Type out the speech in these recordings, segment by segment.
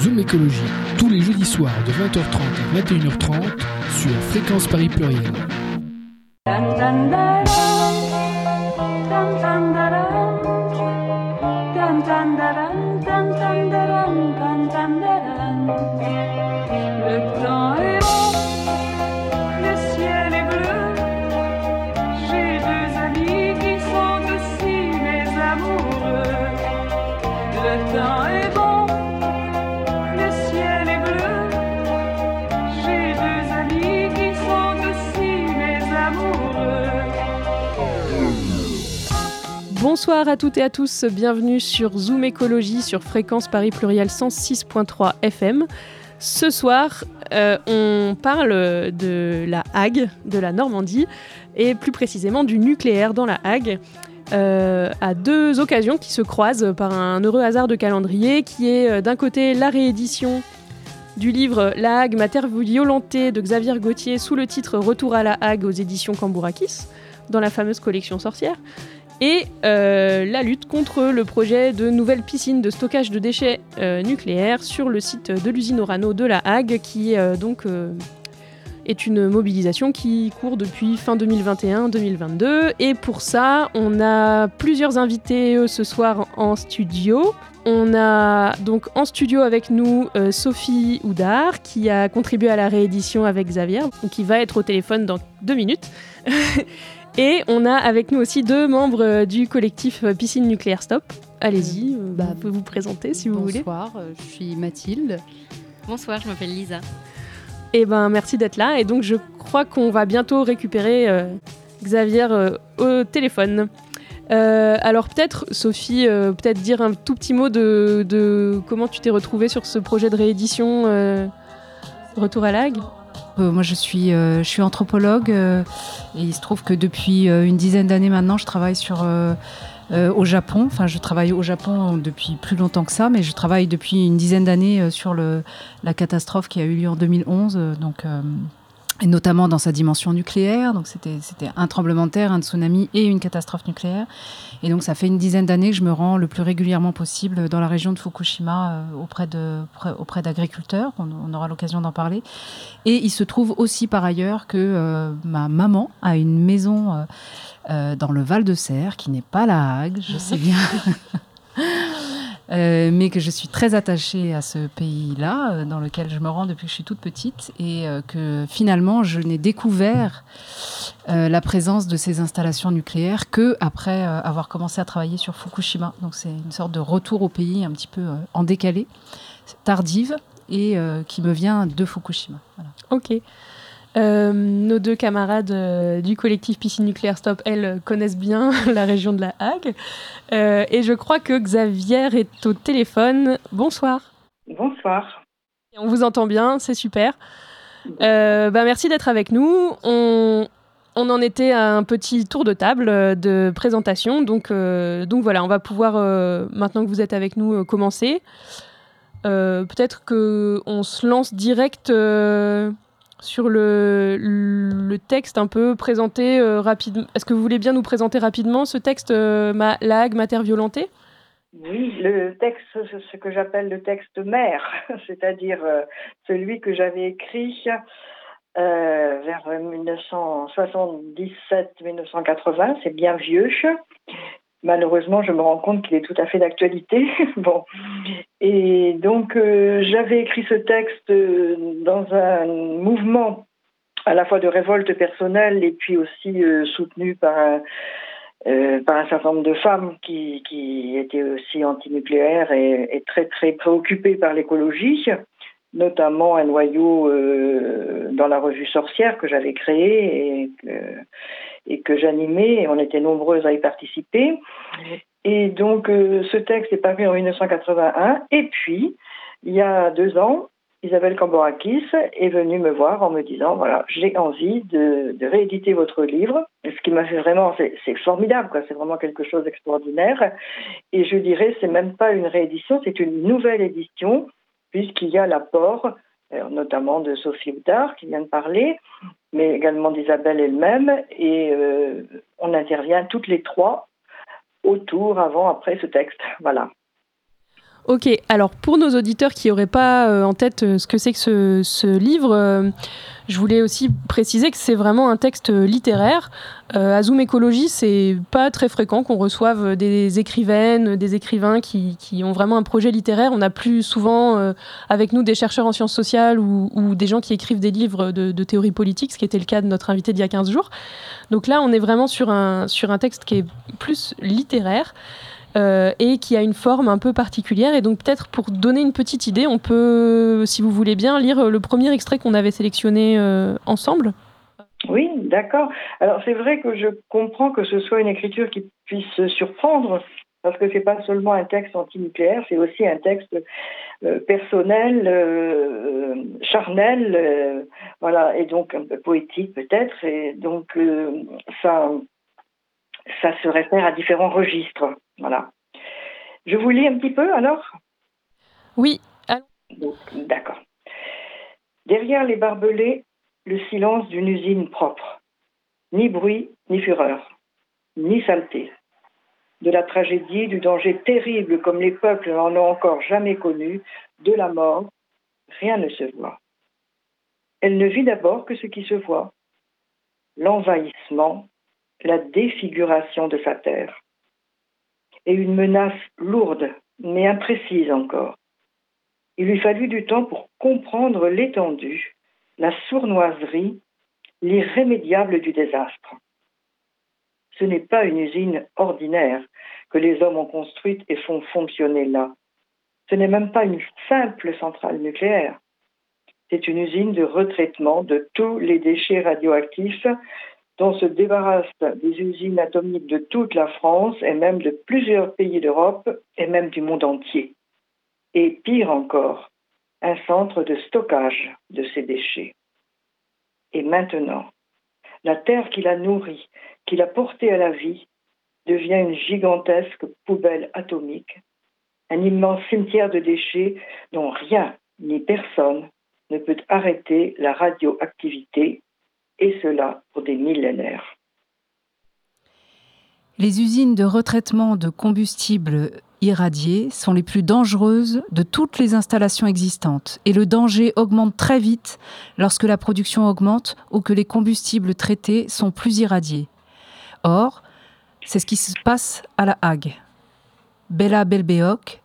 Zoom Écologie, tous les jeudis soirs de 20h30 à 21h30 sur Fréquence Paris Pluriel. Bonsoir à toutes et à tous, bienvenue sur Zoom Écologie sur fréquence Paris Pluriel 106.3 FM. Ce soir, euh, on parle de la Hague, de la Normandie, et plus précisément du nucléaire dans la Hague. Euh, à deux occasions qui se croisent par un heureux hasard de calendrier, qui est euh, d'un côté la réédition du livre La Hague, ma terre violentée de Xavier Gauthier sous le titre Retour à la Hague aux éditions Cambourakis, dans la fameuse collection sorcière, et euh, la lutte contre le projet de nouvelle piscine de stockage de déchets euh, nucléaires sur le site de l'usine Orano de la Hague, qui euh, donc est une mobilisation qui court depuis fin 2021-2022. Et pour ça, on a plusieurs invités ce soir en studio. On a donc en studio avec nous Sophie Houdard, qui a contribué à la réédition avec Xavier, qui va être au téléphone dans deux minutes. Et on a avec nous aussi deux membres euh, du collectif euh, Piscine Nucléaire Stop. Allez-y, euh, bah, vous pouvez vous présenter si vous voulez. Bonsoir, je suis Mathilde. Bonsoir, je m'appelle Lisa. Et eh ben merci d'être là. Et donc je crois qu'on va bientôt récupérer Xavier au téléphone. alors peut-être, Sophie, peut-être dire un tout petit mot de, de comment tu t'es retrouvée sur ce projet de réédition Retour à l'AG euh, moi, je suis, euh, je suis anthropologue euh, et il se trouve que depuis une dizaine d'années maintenant, je travaille sur, au Japon. Enfin, je travaille au Japon depuis plus longtemps que ça, mais je travaille depuis une dizaine d'années sur la catastrophe qui a eu lieu en 2011. donc, et notamment dans sa dimension nucléaire. Donc c'était un tremblement de terre, un tsunami et une catastrophe nucléaire. Et donc ça fait une dizaine d'années que je me rends le plus régulièrement possible dans la région de Fukushima euh, auprès auprès d'agriculteurs. On, aura l'occasion d'en parler. Et il se trouve aussi par ailleurs que euh, ma maman a une maison euh, dans le Val de Serre qui n'est pas la Hague, je sais bien. Euh, mais que je suis très attachée à ce pays-là, euh, dans lequel je me rends depuis que je suis toute petite, et euh, que finalement je n'ai découvert la présence de ces installations nucléaires que après avoir commencé à travailler sur Fukushima. Donc c'est une sorte de retour au pays un petit peu en décalé, tardive, et qui me vient de Fukushima. Ok. Euh, nos deux camarades euh, du collectif Piscine Nucléaire Stop, elles, connaissent bien la région de la Hague. Euh, et je crois que Xavier est au téléphone. Bonsoir. Bonsoir. on vous entend bien, c'est super. bah, merci d'être avec nous. On, on, en était à un petit tour de table de présentation. Donc, donc voilà, on va pouvoir, maintenant que vous êtes avec nous, commencer. Peut-être qu'on se lance direct sur le, texte un peu présenté euh, rapidement. Est-ce que vous voulez bien nous présenter rapidement ce texte, euh, ma, La Hague, Mater Violentée? Oui, le texte, ce que j'appelle le texte mère, c'est-à-dire euh, celui que j'avais écrit vers 1977-1980, c'est bien vieux malheureusement, je me rends compte qu'il est tout à fait d'actualité. bon. Et donc, euh, j'avais écrit ce texte euh, dans un mouvement à la fois de révolte personnelle et puis aussi euh, soutenu par un, par un certain nombre de femmes qui, qui étaient aussi antinucléaires et, et très très préoccupées par l'écologie, notamment un noyau dans la revue Sorcière que j'avais créé et que, j'animais, on était nombreuses à y participer. Et donc, euh, ce texte est paru en 1981. Et puis, il y a deux ans, Isabelle Camborakis est venue me voir en me disant, voilà, j'ai envie de, rééditer votre livre. ce qui m'a fait vraiment, c'est formidable. C'est vraiment quelque chose d'extraordinaire. Et je dirais, c'est même pas une réédition, c'est une nouvelle édition, puisqu'il y a l'apport euh, notamment de Sophie Houdard qui vient de parler, mais également d'Isabelle elle-même. Et euh, on intervient toutes les trois autour, avant, après ce texte. Voilà. Ok, alors pour nos auditeurs qui n'auraient pas euh, en tête euh, ce que c'est que ce, livre, euh, je voulais aussi préciser que c'est vraiment un texte littéraire. À Zoom Écologie, c'est pas très fréquent qu'on reçoive des écrivaines, des écrivains qui, ont vraiment un projet littéraire. On a plus souvent avec nous des chercheurs en sciences sociales ou, ou des gens qui écrivent des livres de, de théorie politique, ce qui était le cas de notre invité d'il y a 15 jours. Donc là, on est vraiment sur un, sur un texte qui est plus littéraire. Euh, et qui a une forme un peu particulière. Et donc peut-être pour donner une petite idée, on peut, si vous voulez bien, lire le premier extrait qu'on avait sélectionné euh, ensemble. Oui, d'accord. Alors c'est vrai que je comprends que ce soit une écriture qui puisse surprendre, parce que c'est pas seulement un texte antinucléaire, c'est aussi un texte euh, personnel, charnel, voilà, et donc un peu poétique peut-être, et donc ça, ça se réfère à différents registres, voilà. Je vous lis un petit peu alors? Oui, D'accord. Derrière les barbelés, le silence d'une usine propre. Ni bruit, ni fureur, ni saleté. De la tragédie, du danger terrible comme les peuples n'en ont encore jamais connu, de la mort, rien ne se voit. Elle ne vit d'abord que ce qui se voit. L'envahissement, la défiguration de sa terre. Et une menace lourde, mais imprécise encore. Il lui fallut du temps pour comprendre l'étendue, la sournoiserie, l'irrémédiable du désastre. Ce n'est pas une usine ordinaire que les hommes ont construite et font fonctionner là. Ce n'est même pas une simple centrale nucléaire. C'est une usine de retraitement de tous les déchets radioactifs dont se débarrassent des usines atomiques de toute la France et même de plusieurs pays d'Europe et même du monde entier. Et pire encore, un centre de stockage de ces déchets. Et maintenant, la terre qui l'a nourri, qui l'a porté à la vie, devient une gigantesque poubelle atomique, un immense cimetière de déchets dont rien ni personne ne peut arrêter la radioactivité, et cela pour des millénaires. Les usines de retraitement de combustibles irradiés sont les plus dangereuses de toutes les installations existantes et le danger augmente très vite lorsque la production augmente ou que les combustibles traités sont plus irradiés. Or, c'est ce qui se passe à la Hague. Bella Belbeok,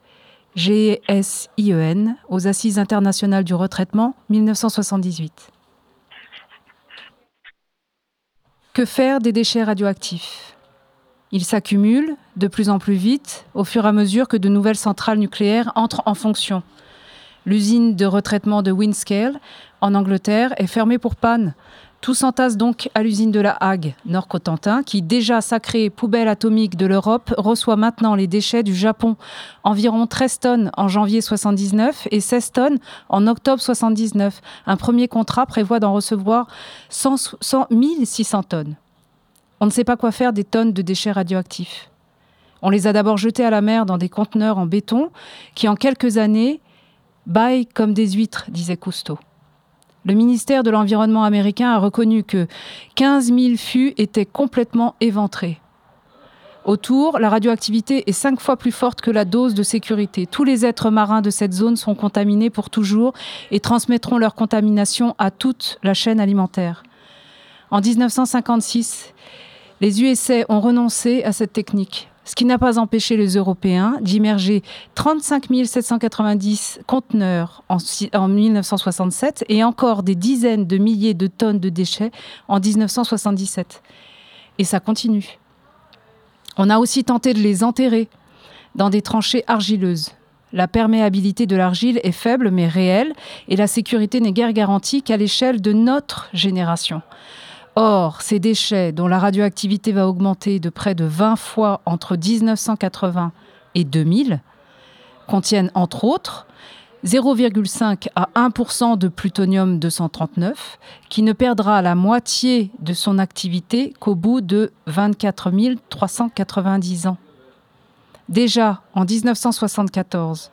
GSIEN, aux Assises internationales du retraitement, 1978. Que faire des déchets radioactifs? Ils s'accumulent de plus en plus vite au fur et à mesure que de nouvelles centrales nucléaires entrent en fonction. L'usine de retraitement de Windscale, en Angleterre, est fermée pour panne. Tout s'entasse donc à l'usine de la Hague, Nord-Cotentin, qui, déjà sacrée poubelle atomique de l'Europe, reçoit maintenant les déchets du Japon. Environ 13 tonnes en janvier 79 et 16 tonnes en octobre 79. Un premier contrat prévoit d'en recevoir 100, 100 1600 tonnes. On ne sait pas quoi faire des tonnes de déchets radioactifs. On les a d'abord jetés à la mer dans des conteneurs en béton qui, en quelques années, baillent comme des huîtres, disait Cousteau. Le ministère de l'Environnement américain a reconnu que 15 000 fûts étaient complètement éventrés. Autour, la radioactivité est cinq fois plus forte que la dose de sécurité. Tous les êtres marins de cette zone sont contaminés pour toujours et transmettront leur contamination à toute la chaîne alimentaire. En 1956, les USA ont renoncé à cette technique ce qui n'a pas empêché les Européens d'immerger 35 790 conteneurs en, en, 1967 et encore des dizaines de milliers de tonnes de déchets en 1977. Et ça continue. On a aussi tenté de les enterrer dans des tranchées argileuses. La perméabilité de l'argile est faible mais réelle et la sécurité n'est guère garantie qu'à l'échelle de notre génération. Or, ces déchets, dont la radioactivité va augmenter de près de 20 fois entre 1980 et 2000, contiennent entre autres 0,5 à 1% de plutonium 239, qui ne perdra la moitié de son activité qu'au bout de 24 390 ans. Déjà, en 1974,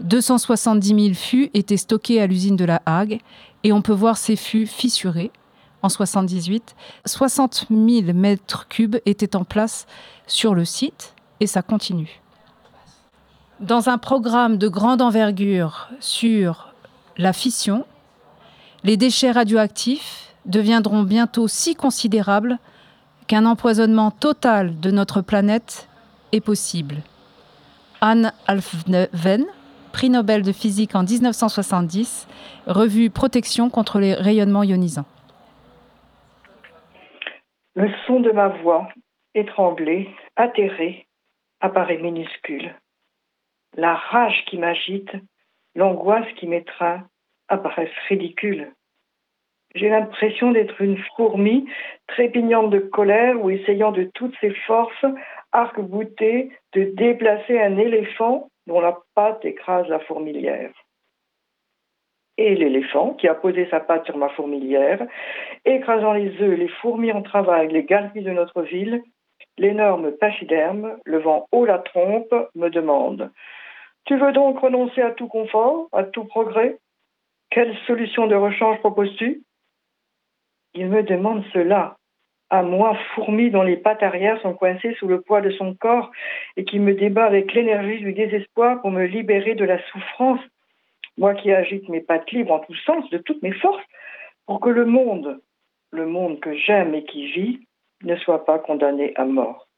270 000 fûts étaient stockés à l'usine de la Hague et on peut voir ces fûts fissurés en 78, 60 000 mètres cubes étaient en place sur le site et ça continue. dans un programme de grande envergure sur la fission, les déchets radioactifs deviendront bientôt si considérables qu'un empoisonnement total de notre planète est possible. Anne Alfven, prix Nobel de physique en 1970, revue Protection contre les rayonnements ionisants. Le son de ma voix, étranglée, atterrée, apparaît minuscule. La rage qui m'agite, l'angoisse qui m'étreint apparaissent ridicules. J'ai l'impression d'être une fourmi trépignante de colère ou essayant de toutes ses forces, arc-boutée, de déplacer un éléphant dont la patte écrase la fourmilière. Et l'éléphant, qui a posé sa patte sur ma fourmilière, écrasant les œufs, les fourmis en travail, les galeries de notre ville, l'énorme pachyderme, levant haut la trompe, me demande Tu veux donc renoncer à tout confort, à tout progrès? Quelle solution de rechange proposes-tu? Il me demande cela, à moi, fourmi dont les pattes arrière sont coincées sous le poids de son corps et qui me débat avec l'énergie du désespoir pour me libérer de la souffrance, moi qui agite mes pattes libres en tous sens, de toutes mes forces, pour que le monde, le monde que j'aime et qui vit, ne soit pas condamné à mort.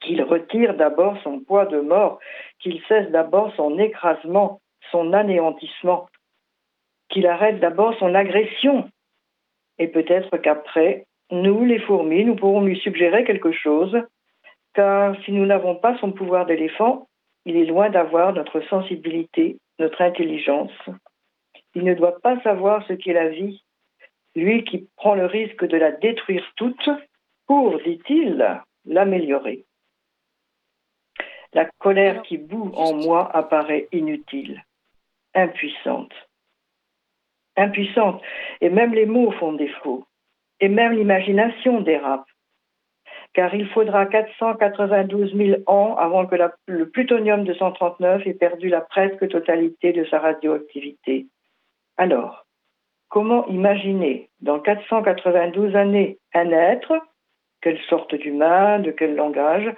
Qu'il retire d'abord son poids de mort, qu'il cesse d'abord son écrasement, son anéantissement, qu'il arrête d'abord son agression, et peut-être qu'après, nous, les fourmis, nous pourrons lui suggérer quelque chose, car si nous n'avons pas son pouvoir d'éléphant, il est loin d'avoir notre sensibilité, notre intelligence. Il ne doit pas savoir ce qu'est la vie, lui qui prend le risque de la détruire toute pour, dit-il, l'améliorer. La colère qui bout en moi apparaît inutile, impuissante. Impuissante, et même les mots font défaut et même l'imagination dérape. Car il faudra 492 000 ans avant que le plutonium 239 ait perdu la presque totalité de sa radioactivité. Alors, comment imaginer dans 492 années un être, quelle sorte d'humain, de quel langage,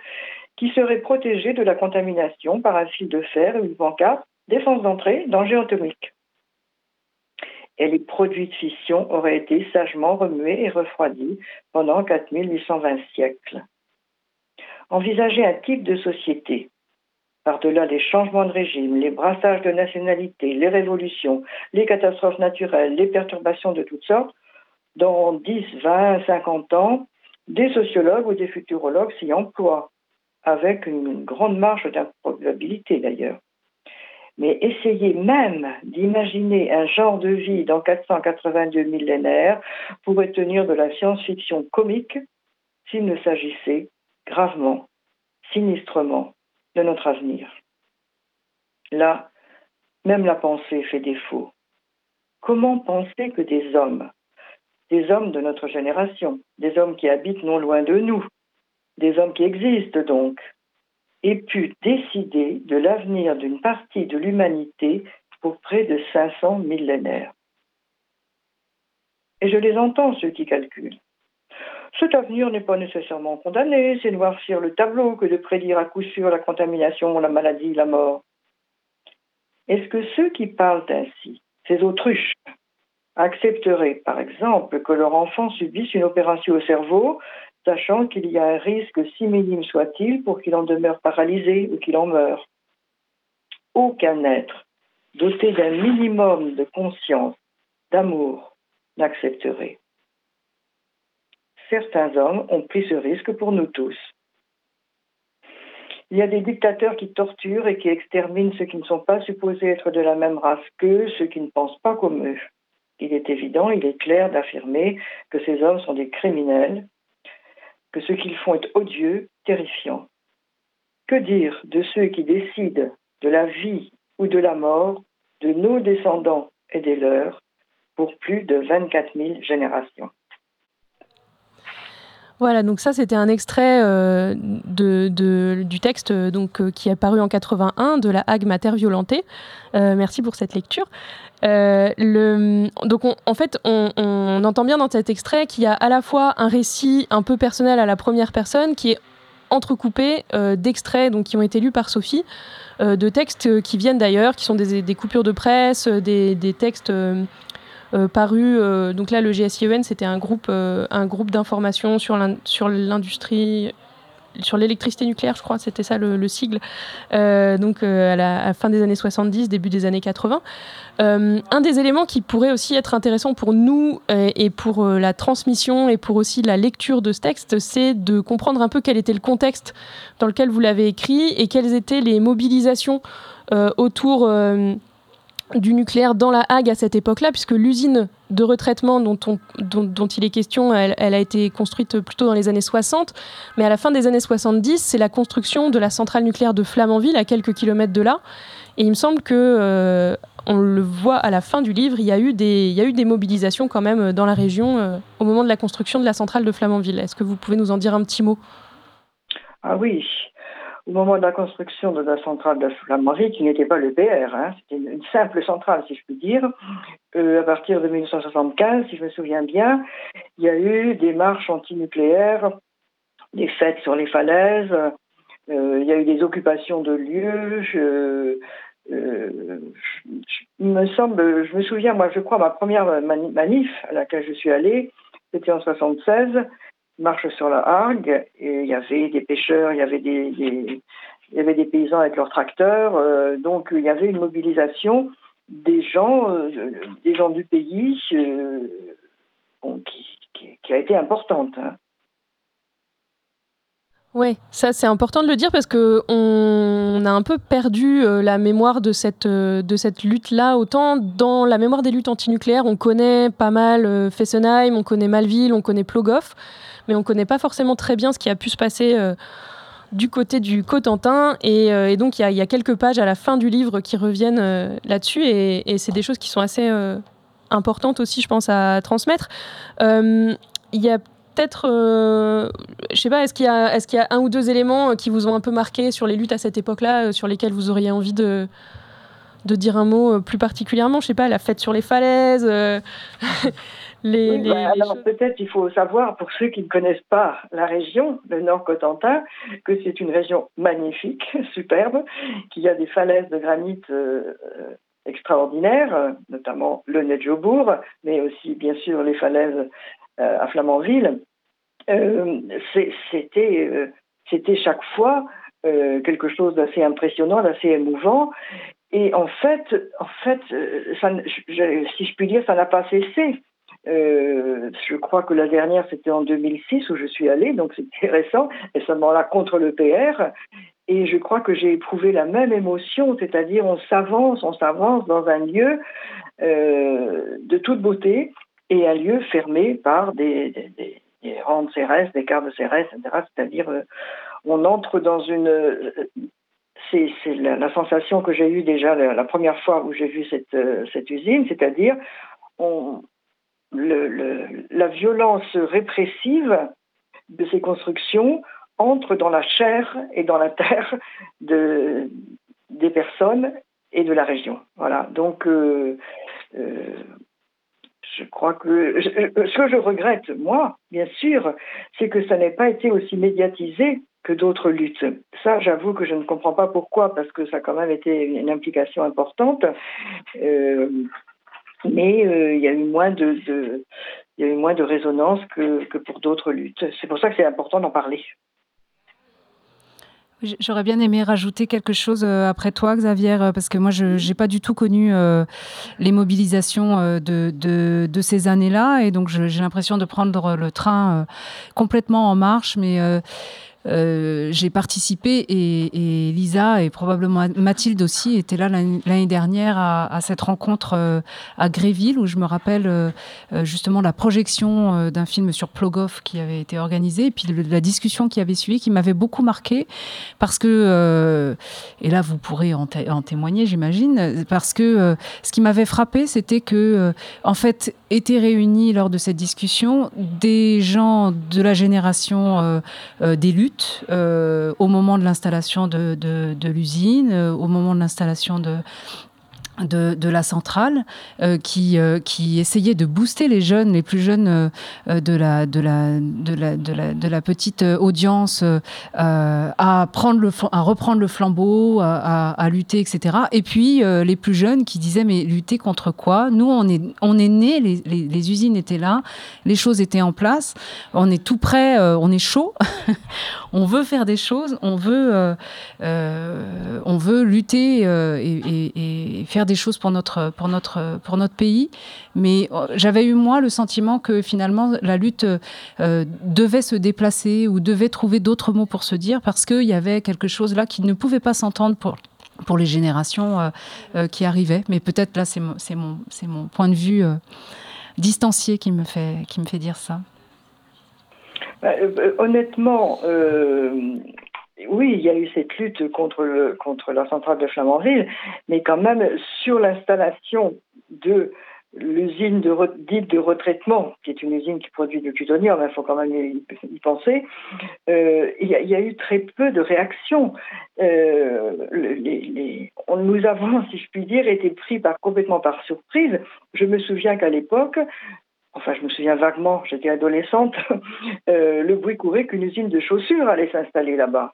qui serait protégé de la contamination par un fil de fer une pancarte, défense d'entrée, danger atomique? Et les produits de fission auraient été sagement remués et refroidis pendant 4820 siècles. Envisager un type de société, par-delà les changements de régime, les brassages de nationalités, les révolutions, les catastrophes naturelles, les perturbations de toutes sortes, dans 10, 20, 50 ans, des sociologues ou des futurologues s'y emploient, avec une grande marge d'improbabilité d'ailleurs. Mais essayer même d'imaginer un genre de vie dans 482 millénaires pourrait tenir de la science-fiction comique s'il ne s'agissait gravement, sinistrement de notre avenir. Là, même la pensée fait défaut. Comment penser que des hommes, des hommes de notre génération, des hommes qui habitent non loin de nous, des hommes qui existent donc, ait pu décider de l'avenir d'une partie de l'humanité pour près de 500 millénaires. Et je les entends, ceux qui calculent. Cet avenir n'est pas nécessairement condamné, c'est noircir le tableau que de prédire à coup sûr la contamination, la maladie, la mort. Est-ce que ceux qui parlent ainsi, ces autruches, accepteraient, par exemple, que leur enfant subisse une opération au cerveau sachant qu'il y a un risque si minime soit-il pour qu'il en demeure paralysé ou qu'il en meure. Aucun être doté d'un minimum de conscience, d'amour, n'accepterait. Certains hommes ont pris ce risque pour nous tous. Il y a des dictateurs qui torturent et qui exterminent ceux qui ne sont pas supposés être de la même race qu'eux, ceux qui ne pensent pas comme eux. Il est évident, il est clair d'affirmer que ces hommes sont des criminels que ce qu'ils font est odieux, terrifiant. Que dire de ceux qui décident de la vie ou de la mort de nos descendants et des leurs pour plus de 24 000 générations? Voilà, donc ça c'était un extrait euh, du texte donc, euh, qui est paru en 81 de la Hague Mater Violentée. Euh, merci pour cette lecture. le, donc en fait, on, entend bien dans cet extrait qu'il y a à la fois un récit un peu personnel à la première personne qui est entrecoupé d'extraits qui ont été lus par Sophie, de textes qui viennent d'ailleurs, qui sont des, coupures de presse, des, textes parus. donc là, le GSIEN, c'était un groupe, un groupe d'information sur l'industrie sur l'électricité nucléaire, je crois, c'était ça le, sigle, euh, donc euh, à, la, fin des années 70, début des années 80. Euh, un des éléments qui pourrait aussi être intéressant pour nous et pour la transmission et pour aussi la lecture de ce texte, c'est de comprendre un peu quel était le contexte dans lequel vous l'avez écrit et quelles étaient les mobilisations autour du nucléaire dans la Hague à cette époque-là, puisque l'usine de retraitement dont, il est question, elle, a été construite plutôt dans les années 60, mais à la fin des années 70, c'est la construction de la centrale nucléaire de Flamanville, à quelques kilomètres de là. Et il me semble que, euh, on le voit à la fin du livre, il y a eu des, mobilisations quand même dans la région euh, au moment de la construction de la centrale de Flamanville. Est-ce que vous pouvez nous en dire un petit mot? Ah oui, au moment de la construction de la centrale de Flamanville, qui n'était pas le PR, hein, c'était une, simple centrale, si je puis dire, euh, à partir de 1975, si je me souviens bien, il y a eu des marches antinucléaires, des fêtes sur les falaises, euh, il y a eu des occupations de lieux. Je, euh, me semble, je me souviens, moi, je crois, ma première manif à laquelle je suis allée, c'était en 76 marche sur la Hargue et il y avait des pêcheurs, il y avait des, il y avait des paysans avec leurs tracteurs, euh, donc il y avait une mobilisation des gens, euh, des gens du pays euh, qui, a été importante. Hein. Oui, ça c'est important de le dire parce que on a un peu perdu la mémoire de cette, de cette lutte-là. Autant dans la mémoire des luttes antinucléaires, on connaît pas mal Fessenheim, on connaît Malville, on connaît Plogoff mais on ne connaît pas forcément très bien ce qui a pu se passer euh, du côté du Cotentin. Et, euh, donc, il y, a quelques pages à la fin du livre qui reviennent euh, là-dessus. Et, c'est des choses qui sont assez importantes aussi, je pense, à transmettre. Il y a peut-être, je sais pas, est-ce qu'il y, a un ou deux éléments qui vous ont un peu marqué sur les luttes à cette époque-là, sur lesquels vous auriez envie de, de dire un mot plus particulièrement? Je sais pas, la fête sur les falaises Bah, alors peut-être il faut savoir pour ceux qui ne connaissent pas la région, le Nord Cotentin, que c'est une région magnifique, superbe, qu'il y a des falaises de granit euh, extraordinaires, notamment le Nedjobourg, mais aussi bien sûr les falaises euh, à Flamanville. Euh, c'était chaque fois quelque chose d'assez impressionnant, d'assez émouvant. Et en fait, en fait, ça, si je puis dire, ça n'a pas cessé. Euh, je crois que la dernière, c'était en 2006 où je suis allée, donc c'était récent, et seulement là contre le PR. Et je crois que j'ai éprouvé la même émotion, c'est-à-dire on s'avance, on s'avance dans un lieu euh, de toute beauté et un lieu fermé par des, des, des, rangs de CRS, des quarts de CRS, etc. C'est-à-dire euh, on entre dans une... c'est la, sensation que j'ai eue déjà la, première fois où j'ai vu cette, cette usine, c'est-à-dire on, la violence répressive de ces constructions entre dans la chair et dans la terre de, des personnes et de la région. Voilà. Donc, euh, euh, je crois que ce que je regrette, moi, bien sûr, c'est que ça n'ait pas été aussi médiatisé que d'autres luttes. Ça, j'avoue que je ne comprends pas pourquoi, parce que ça a quand même été une implication importante. Euh, mais euh, il y a eu moins de, il y a eu moins de résonance que, que pour d'autres luttes. C'est pour ça que c'est important d'en parler. J'aurais bien aimé rajouter quelque chose euh, après toi, Xavier, euh, parce que moi, je n'ai pas du tout connu les mobilisations de, de, ces années-là, et donc j'ai l'impression de prendre le train complètement en marche, mais j'ai participé et, Lisa et probablement Mathilde aussi étaient là l'année dernière à, cette rencontre euh, à Gréville où je me rappelle euh, justement la projection d'un film sur Plogoff qui avait été organisé et puis la discussion qui avait suivi qui m'avait beaucoup marqué parce que et là vous pourrez en, en témoigner j'imagine parce que ce qui m'avait frappé c'était que en fait étaient réunis lors de cette discussion des gens de la génération des luttes euh, au moment de l'installation de, l'usine, euh, au moment de l'installation de, de, la centrale euh, qui, euh, qui essayait de booster les jeunes, les plus jeunes euh, de, la, petite audience à, reprendre le flambeau, à, lutter, etc. Et puis les plus jeunes qui disaient mais lutter contre quoi? Nous, on est, on est nés, les, les, usines étaient là, les choses étaient en place, on est tout prêt, on est chaud, on veut faire des choses, on veut, on veut lutter et, et, et faire des choses pour notre, pour notre, pour notre pays. Mais euh, j'avais eu, moi, le sentiment que finalement, la lutte euh, devait se déplacer ou devait trouver d'autres mots pour se dire parce qu'il y avait quelque chose là qui ne pouvait pas s'entendre pour pour les générations euh, qui arrivaient. Mais peut-être là, c'est mon, mon, mon point de vue distancié qui me, fait, qui me fait dire ça. Bah, honnêtement, oui, il y a eu cette lutte contre, la centrale de Flamanville, mais quand même sur l'installation de l'usine de, dite de retraitement, qui est une usine qui produit du plutonium, il faut quand même y, penser, euh, il, y a, eu très peu de réactions. Euh, nous avons, si je puis dire, été pris par, complètement par surprise. Je me souviens qu'à l'époque, enfin je me souviens vaguement, j'étais adolescente, euh, le bruit courait qu'une usine de chaussures allait s'installer là-bas.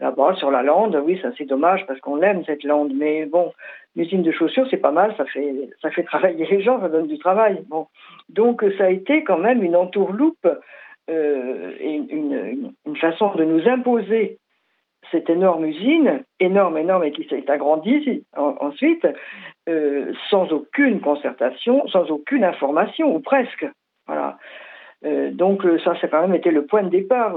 Là-bas, sur la lande, oui, ça c'est dommage parce qu'on aime cette lande. Mais bon, l'usine de chaussures, c'est pas mal, ça fait, ça fait travailler les gens, ça donne du travail. Bon. Donc ça a été quand même une entourloupe euh, et une, façon de nous imposer cette énorme usine, énorme, énorme, et qui s'est agrandie ensuite, euh, sans aucune concertation, sans aucune information, ou presque. Voilà. Euh, donc ça, ça a quand même été le point de départ.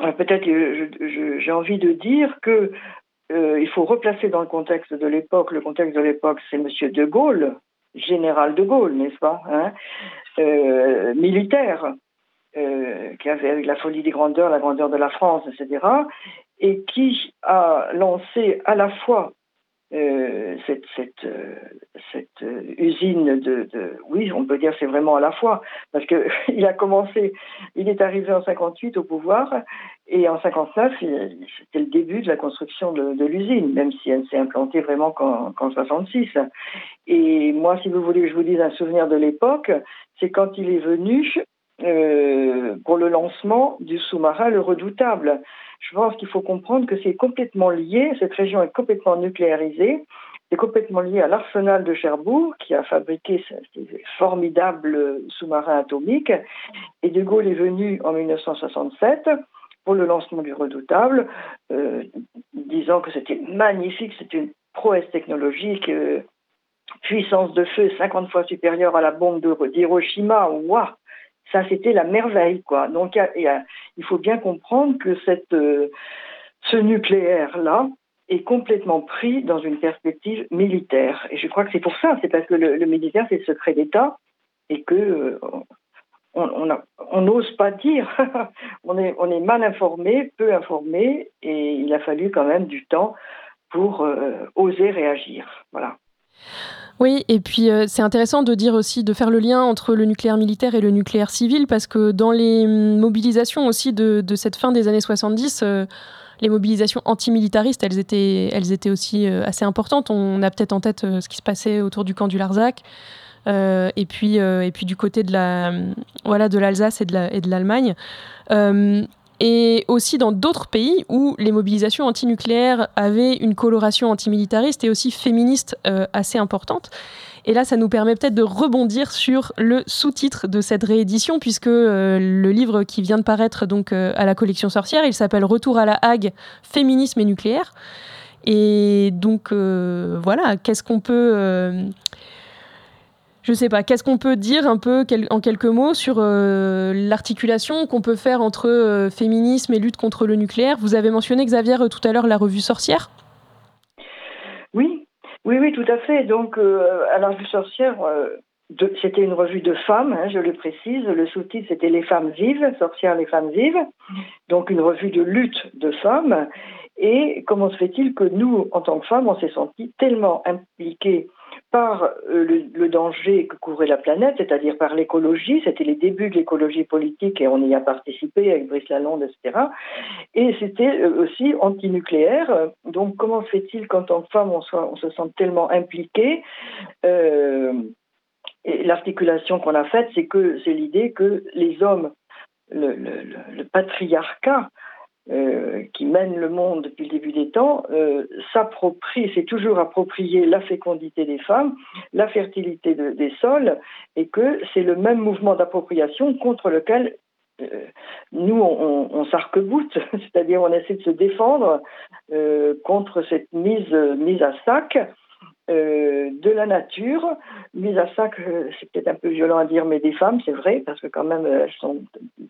Euh, peut-être j'ai envie de dire que euh, il faut replacer dans le contexte de l'époque. Le contexte de l'époque, c'est Monsieur de Gaulle, général de Gaulle, n'est-ce pas, hein, euh, militaire, qui avait la folie des grandeurs, la grandeur de la France, etc., et qui a lancé à la fois euh, cette, euh, euh, usine de, oui, on peut dire c'est vraiment à la fois, parce que il a commencé, il est arrivé en 58 au pouvoir, et en 59, c'était le début de la construction de, l'usine, même si elle s'est implantée vraiment qu'en 66. Et moi, si vous voulez que je vous dise un souvenir de l'époque, c'est quand il est venu pour le lancement du sous-marin Le Redoutable je pense qu'il faut comprendre que c'est complètement lié, cette région est complètement nucléarisée, c'est complètement lié à l'arsenal de Cherbourg qui a fabriqué ces formidables sous-marins atomiques. Et De Gaulle est venu en 1967 pour le lancement du redoutable, euh, disant que c'était magnifique, c'était une prouesse technologique, euh, puissance de feu 50 fois supérieure à la bombe d'Hiroshima. Waouh ça, c'était la merveille. Donc, faut bien comprendre que cette, euh, ce nucléaire-là est complètement pris dans une perspective militaire. Et je crois que c'est pour ça, c'est parce que le, militaire, c'est le secret d'État et que euh, on n'ose pas dire, on, est, on est mal informé, peu informé, et il a fallu quand même du temps pour euh, oser réagir. Voilà. Oui, et puis euh, c'est intéressant de dire aussi, de faire le lien entre le nucléaire militaire et le nucléaire civil, parce que dans les mobilisations aussi de, cette fin des années 70, euh, les mobilisations antimilitaristes, elles étaient, elles étaient aussi euh, assez importantes. On a peut-être en tête ce qui se passait autour du camp du Larzac. et puis et puis du côté de la voilà de l'Alsace et de l'Allemagne et aussi dans d'autres pays où les mobilisations antinucléaires avaient une coloration antimilitariste et aussi féministe euh, assez importante. Et là, ça nous permet peut-être de rebondir sur le sous-titre de cette réédition, puisque euh, le livre qui vient de paraître donc euh, à la collection sorcière, il s'appelle Retour à la Hague, féminisme et nucléaire. Et donc voilà, qu'est-ce qu'on peut je sais pas, qu'est-ce qu'on peut dire un peu en quelques mots sur euh, l'articulation qu'on peut faire entre euh, féminisme et lutte contre le nucléaire? Vous avez mentionné, Xavier, euh, tout à l'heure la revue Sorcière Oui, oui, oui, tout à fait. Donc, à la revue Sorcière, c'était une revue de femmes, hein, je le précise. Le sous-titre, c'était Les femmes vives, Sorcières, les femmes vives. Donc, une revue de lutte de femmes. Et comment se fait-il que nous, en tant que femmes, on s'est sentis tellement impliqués par le, danger que courait la planète, c'est-à-dire par l'écologie. C'était les débuts de l'écologie politique et on y a participé avec Brice Lalonde, etc. Et c'était aussi antinucléaire. Donc comment fait-il qu'en tant que femme, on, se sente tellement impliqué et l'articulation qu'on a faite, c'est que c'est l'idée que les hommes, le, patriarcat euh, qui mène le monde depuis le début des temps, euh, s'approprie, c'est toujours approprié la fécondité des femmes, la fertilité des sols, et que c'est le même mouvement d'appropriation contre lequel euh, nous, on, on c'est-à-dire on essaie de se défendre contre cette mise, mise à sac euh, de la nature, mise à sac, euh, c'est peut-être un peu violent à dire, mais des femmes, c'est vrai, parce que quand même, elles sont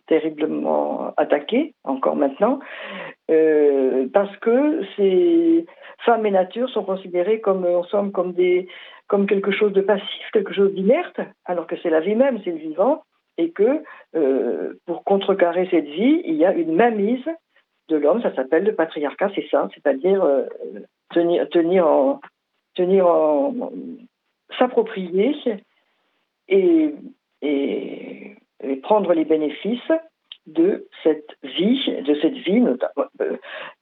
terriblement attaquées, encore maintenant, euh, parce que ces femmes et nature sont considérées comme, en comme, quelque chose de passif, quelque chose d'inerte, alors que c'est la vie même, c'est le vivant, et que pour contrecarrer cette vie, il y a une mainmise de l'homme, ça s'appelle le patriarcat, c'est ça, c'est-à-dire tenir en, tenir s'approprier et, et, prendre les bénéfices de cette vie, de cette vie. Notamment, euh,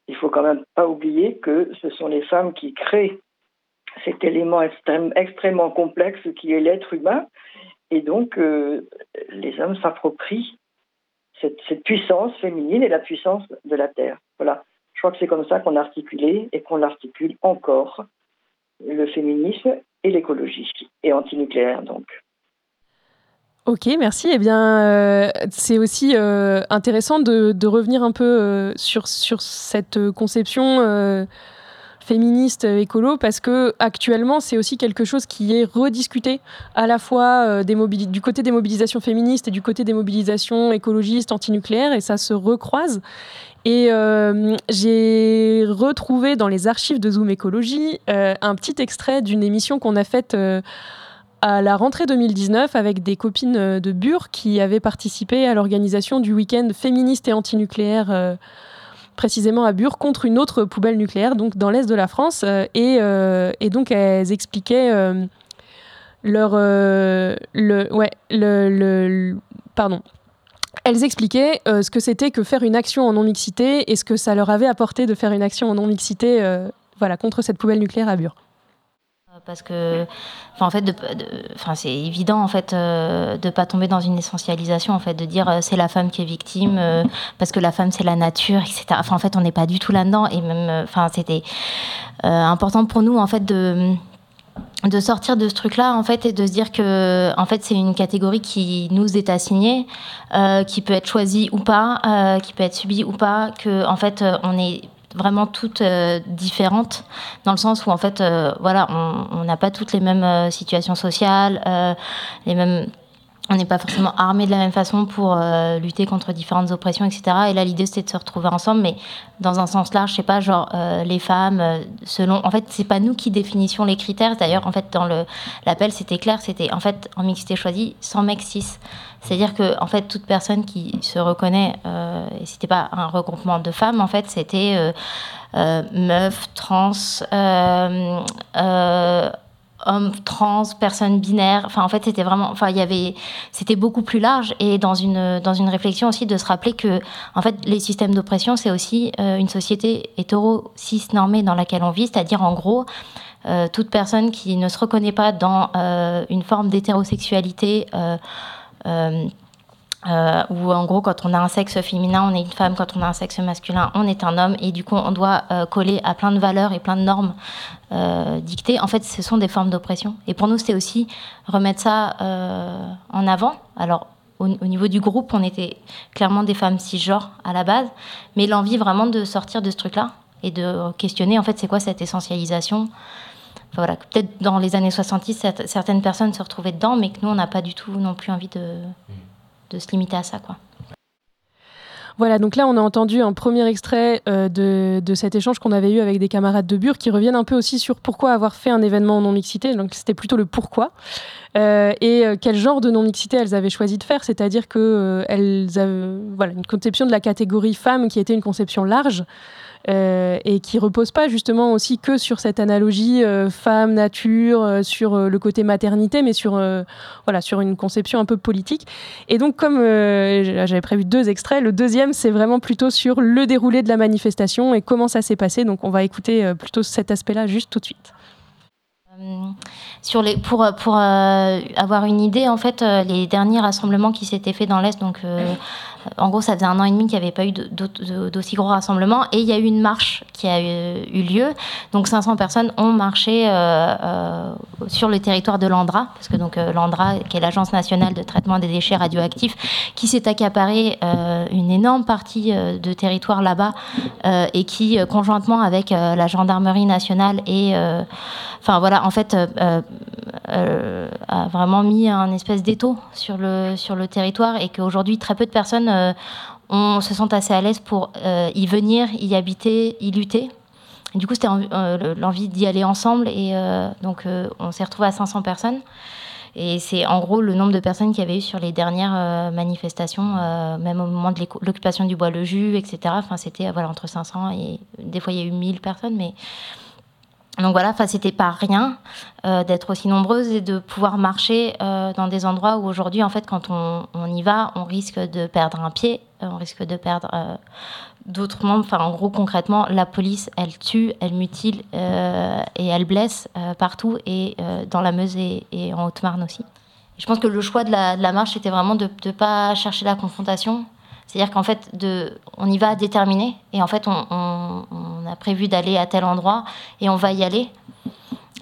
il faut quand même pas oublier que ce sont les femmes qui créent cet élément extrêmement complexe qui est l'être humain, et donc euh, les hommes s'approprient cette, cette, puissance féminine et la puissance de la terre. Voilà. Je crois que c'est comme ça qu'on a articulé et qu'on l'articule encore le féminisme et l'écologie, et antinucléaire donc. Ok, merci. Eh bien, euh, c'est aussi euh, intéressant de, revenir un peu euh, sur, sur cette conception féministe écolo parce que actuellement c'est aussi quelque chose qui est rediscuté à la fois des du côté des mobilisations féministes et du côté des mobilisations écologistes antinucléaires et ça se recroise. Et euh, j'ai retrouvé dans les archives de Zoom Écologie euh, un petit extrait d'une émission qu'on a faite euh, à la rentrée 2019 avec des copines de Bure qui avaient participé à l'organisation du week-end féministe et antinucléaire précisément à Bure contre une autre poubelle nucléaire donc dans l'est de la France et, et, donc elles expliquaient leur le ouais le, le pardon elles expliquaient euh, ce que c'était que faire une action en non-mixité et ce que ça leur avait apporté de faire une action en non-mixité euh, voilà, contre cette poubelle nucléaire à Bure. Parce que, en fait, c'est évident en fait euh, de pas tomber dans une essentialisation en fait, de dire c'est la femme qui est victime parce que la femme c'est la nature, etc. En fait, on n'est pas du tout là-dedans et même, enfin, c'était important pour nous en fait de sortir de ce truc-là en fait et de se dire que en fait c'est une catégorie qui nous est assignée, euh, qui peut être choisie ou pas, euh, qui peut être subie ou pas, que en fait euh, on est vraiment toutes différentes dans le sens où en fait voilà on n'a pas toutes les mêmes situations sociales, les mêmes on n'est pas forcément armé de la même façon pour euh, lutter contre différentes oppressions, etc. Et là, l'idée, c'était de se retrouver ensemble, mais dans un sens large, je sais pas, genre euh, les femmes, euh, selon. En fait, c'est pas nous qui définissions les critères. D'ailleurs, en fait, dans l'appel, c'était clair, c'était en fait en mixité choisie, sans mec cis. C'est-à-dire que, en fait, toute personne qui se reconnaît, et c'était pas un regroupement de femmes, en fait, c'était meuf, trans hommes trans, personnes binaires. Enfin, en fait, c'était vraiment, enfin, il y avait, c'était beaucoup plus large et dans une dans une réflexion aussi de se rappeler que, en fait, les systèmes d'oppression, c'est aussi euh, une société hétéro cis normée dans laquelle on vit, c'est-à-dire en gros. Euh, toute personne qui ne se reconnaît pas dans euh, une forme d'hétérosexualité où en gros quand on a un sexe féminin on est une femme, quand on a un sexe masculin on est un homme. Et du coup on doit euh, coller à plein de valeurs et plein de normes euh, dictées. En fait ce sont des formes d'oppression. Et pour nous c'était aussi remettre ça euh, en avant. Alors au, niveau du groupe on était clairement des femmes cisgenres à la base. Mais l'envie vraiment de sortir de ce truc là et de questionner en fait c'est quoi cette essentialisation? Voilà, peut-être dans les années 70, certaines personnes se retrouvaient dedans, mais que nous, on n'a pas du tout non plus envie de, mmh de se limiter à ça. Voilà, donc là, on a entendu un premier extrait euh, de, de, cet échange qu'on avait eu avec des camarades de Bure qui reviennent un peu aussi sur pourquoi avoir fait un événement en non-mixité. Donc, c'était plutôt le pourquoi. Euh, et euh, quel genre de non-mixité elles avaient choisi de faire. C'est-à-dire qu'elles avaient voilà, une conception de la catégorie femme qui était une conception large et qui repose pas justement aussi que sur cette analogie femme nature, sur le côté maternité, mais sur voilà sur une conception un peu politique. Et donc comme j'avais prévu deux extraits, le deuxième c'est vraiment plutôt sur le déroulé de la manifestation et comment ça s'est passé. Donc on va écouter plutôt cet aspect-là juste tout de suite. Pour pour euh, avoir une idée, en fait, euh, les derniers rassemblements qui s'étaient faits dans l'Est, donc euh, en gros, ça faisait un an et demi qu'il n'y avait pas eu d'aussi gros rassemblements. Et il y a eu une marche qui a eu, lieu. Donc 500 personnes ont marché euh, euh, sur le territoire de l'Andra, parce que donc euh, l'Andra, qui est l'agence nationale de traitement des déchets radioactifs, qui s'est accaparé une énorme partie de territoire là-bas et qui, conjointement avec la gendarmerie nationale et, enfin voilà, en fait, a vraiment mis un espèce d'étau sur le sur le territoire et qu'aujourd'hui très peu de personnes euh, on se sent assez à l'aise pour euh, y venir, y habiter, y lutter. du coup, c'était euh, l'envie d'y aller ensemble. Et donc, on s'est retrouvé à 500 personnes. Et c'est en gros le nombre de personnes qu'il y avait eu sur les dernières manifestations, même au moment de l'occupation du Bois-le-Jus, etc. Enfin, c'était entre 500 et des fois il y a eu 1000 personnes, mais donc voilà, enfin c'était pas rien euh, d'être aussi nombreuses et de pouvoir marcher euh, dans des endroits où aujourd'hui, en fait, quand on, y va, on risque de perdre un pied, euh, on risque de perdre d'autres membres. Enfin, en gros, concrètement, la police, elle tue, elle mutile et elle blesse partout et dans la Meuse et, en Haute-Marne aussi. Je pense que le choix de la, de la marche, c'était vraiment de ne pas chercher la confrontation, c'est-à-dire qu'en fait, de, on y va déterminé et en fait, on, a prévu d'aller à tel endroit et on va y aller,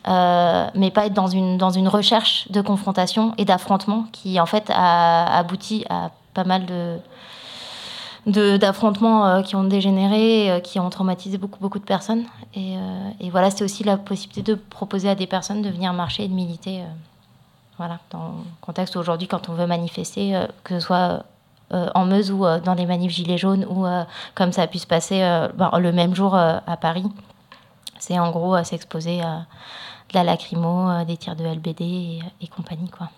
euh, mais pas être dans une, dans une recherche de confrontation et d'affrontement qui en fait a abouti à pas mal de d'affrontements euh, qui ont dégénéré, euh, qui ont traumatisé beaucoup, beaucoup de personnes. Et, et voilà, c'est aussi la possibilité de proposer à des personnes de venir marcher et de militer. voilà, dans le contexte aujourd'hui, quand on veut manifester, que ce soit en Meuse ou euh, dans les manifs Gilets jaunes ou euh, comme ça a pu se passer ben, le même jour à Paris. C'est en gros s'exposer à de la lacrymo, des tirs de LBD et, compagnie. quoi.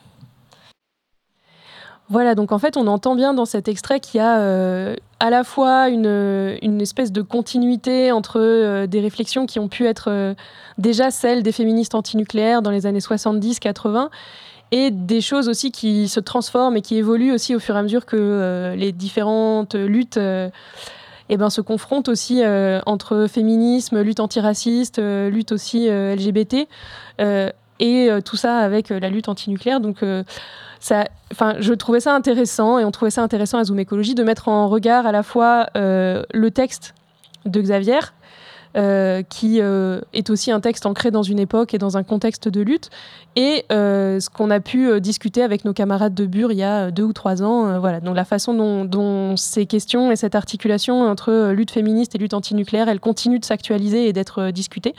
Voilà, donc en fait, on entend bien dans cet extrait qu'il y a à la fois une, une, espèce de continuité entre des réflexions qui ont pu être déjà celles des féministes antinucléaires dans les années 70-80 et des choses aussi qui se transforment et qui évoluent aussi au fur et à mesure que euh, les différentes luttes euh, eh ben, se confrontent aussi euh, entre féminisme, lutte antiraciste, lutte aussi LGBT, et tout ça avec la lutte antinucléaire. Donc, ça, je trouvais ça intéressant, et on trouvait ça intéressant à Zoom Écologie, de mettre en regard à la fois le texte de Xavier, qui euh, est aussi un texte ancré dans une époque et dans un contexte de lutte, et euh, ce qu'on a pu discuter avec nos camarades de Bure il y a deux ou trois ans. voilà, donc la façon dont, ces questions et cette articulation entre lutte féministe et lutte antinucléaire, elle continue de s'actualiser et d'être discutée.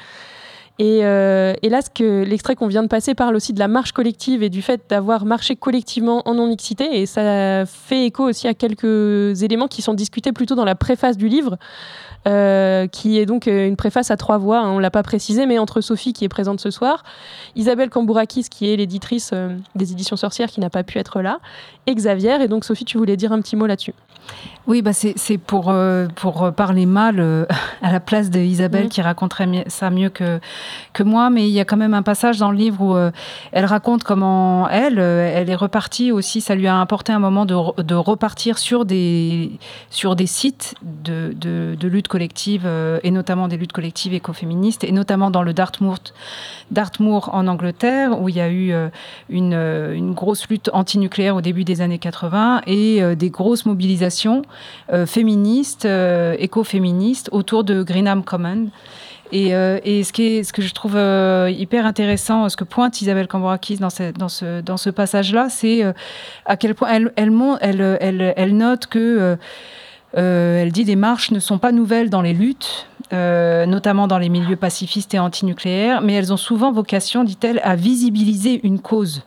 Et, et, là, l'extrait qu'on vient de passer parle aussi de la marche collective et du fait d'avoir marché collectivement en non-mixité. Et ça fait écho aussi à quelques éléments qui sont discutés plutôt dans la préface du livre. Euh, qui est donc euh, une préface à trois voix, hein, on ne l'a pas précisé, mais entre Sophie qui est présente ce soir, Isabelle Kambourakis qui est l'éditrice euh, des éditions sorcières qui n'a pas pu être là, et Xavier. Et donc Sophie, tu voulais dire un petit mot là-dessus? Oui, bah c'est pour, euh, pour parler mal euh, à la place d'Isabelle mmh. qui raconterait ça mieux que, que moi, mais il y a quand même un passage dans le livre où euh, elle raconte comment elle, elle est repartie aussi, ça lui a apporté un moment de, de repartir sur des, sur des sites de, de, de lutte collective, et notamment des luttes collectives écoféministes, et notamment dans le Dartmoor, Dartmoor en Angleterre, où il y a eu une, une grosse lutte antinucléaire au début des années 80 et des grosses mobilisations euh, féministes, euh, écoféministes, autour de Greenham Common. Et, euh, ce, que je trouve hyper intéressant, ce que pointe Isabelle Cambourakis dans ce, passage-là, c'est à quel point elle, elle, elle, elle, elle note que, elle dit, des marches ne sont pas nouvelles dans les luttes, notamment dans les milieux pacifistes et antinucléaires, mais elles ont souvent vocation, dit-elle, à visibiliser une cause.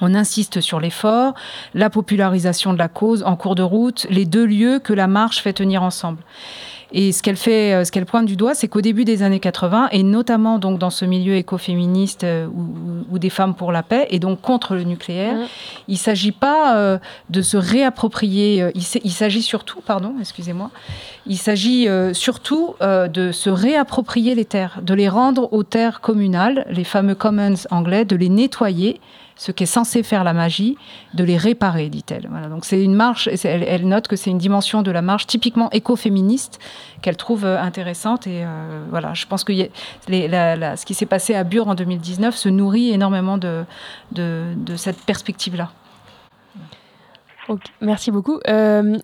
On insiste sur l'effort, la popularisation de la cause en cours de route, les deux lieux que la marche fait tenir ensemble. Et ce qu'elle fait, euh, ce qu'elle pointe du doigt, c'est qu'au début des années 80, et notamment donc dans ce milieu écoféministe euh, ou, des femmes pour la paix, et donc contre le nucléaire, mmh. il ne s'agit pas de se réapproprier, il s'agit surtout, pardon, excusez-moi, il s'agit surtout de se réapproprier les terres, de les rendre aux terres communales, les fameux commons anglais, de les nettoyer ce qui est censé faire la magie, de les réparer, dit-elle. Voilà, donc c'est une marche, elle, note que c'est une dimension de la marche typiquement écoféministe qu'elle trouve euh, intéressante. Et euh, voilà, je pense que ce qui s'est passé à Bure en 2019 se nourrit énormément de, de, cette perspective-là. merci beaucoup. Euh,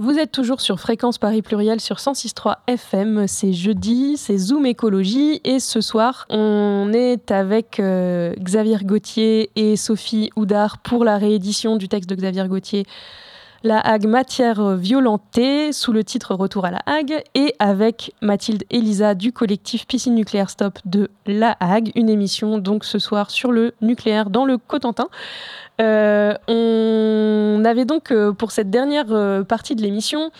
vous êtes toujours sur Fréquence Paris Pluriel sur 106.3 FM. C'est jeudi, c'est Zoom Écologie. Et ce soir, on est avec euh, Xavier Gauthier et Sophie Houdard pour la réédition du texte de Xavier Gauthier la Hague Matière Violentée sous le titre Retour à la Hague et avec Mathilde Elisa du collectif Piscine Nucléaire Stop de la Hague, une émission donc ce soir sur le nucléaire dans le Cotentin. Euh, on avait donc euh, pour cette dernière euh, partie de l'émission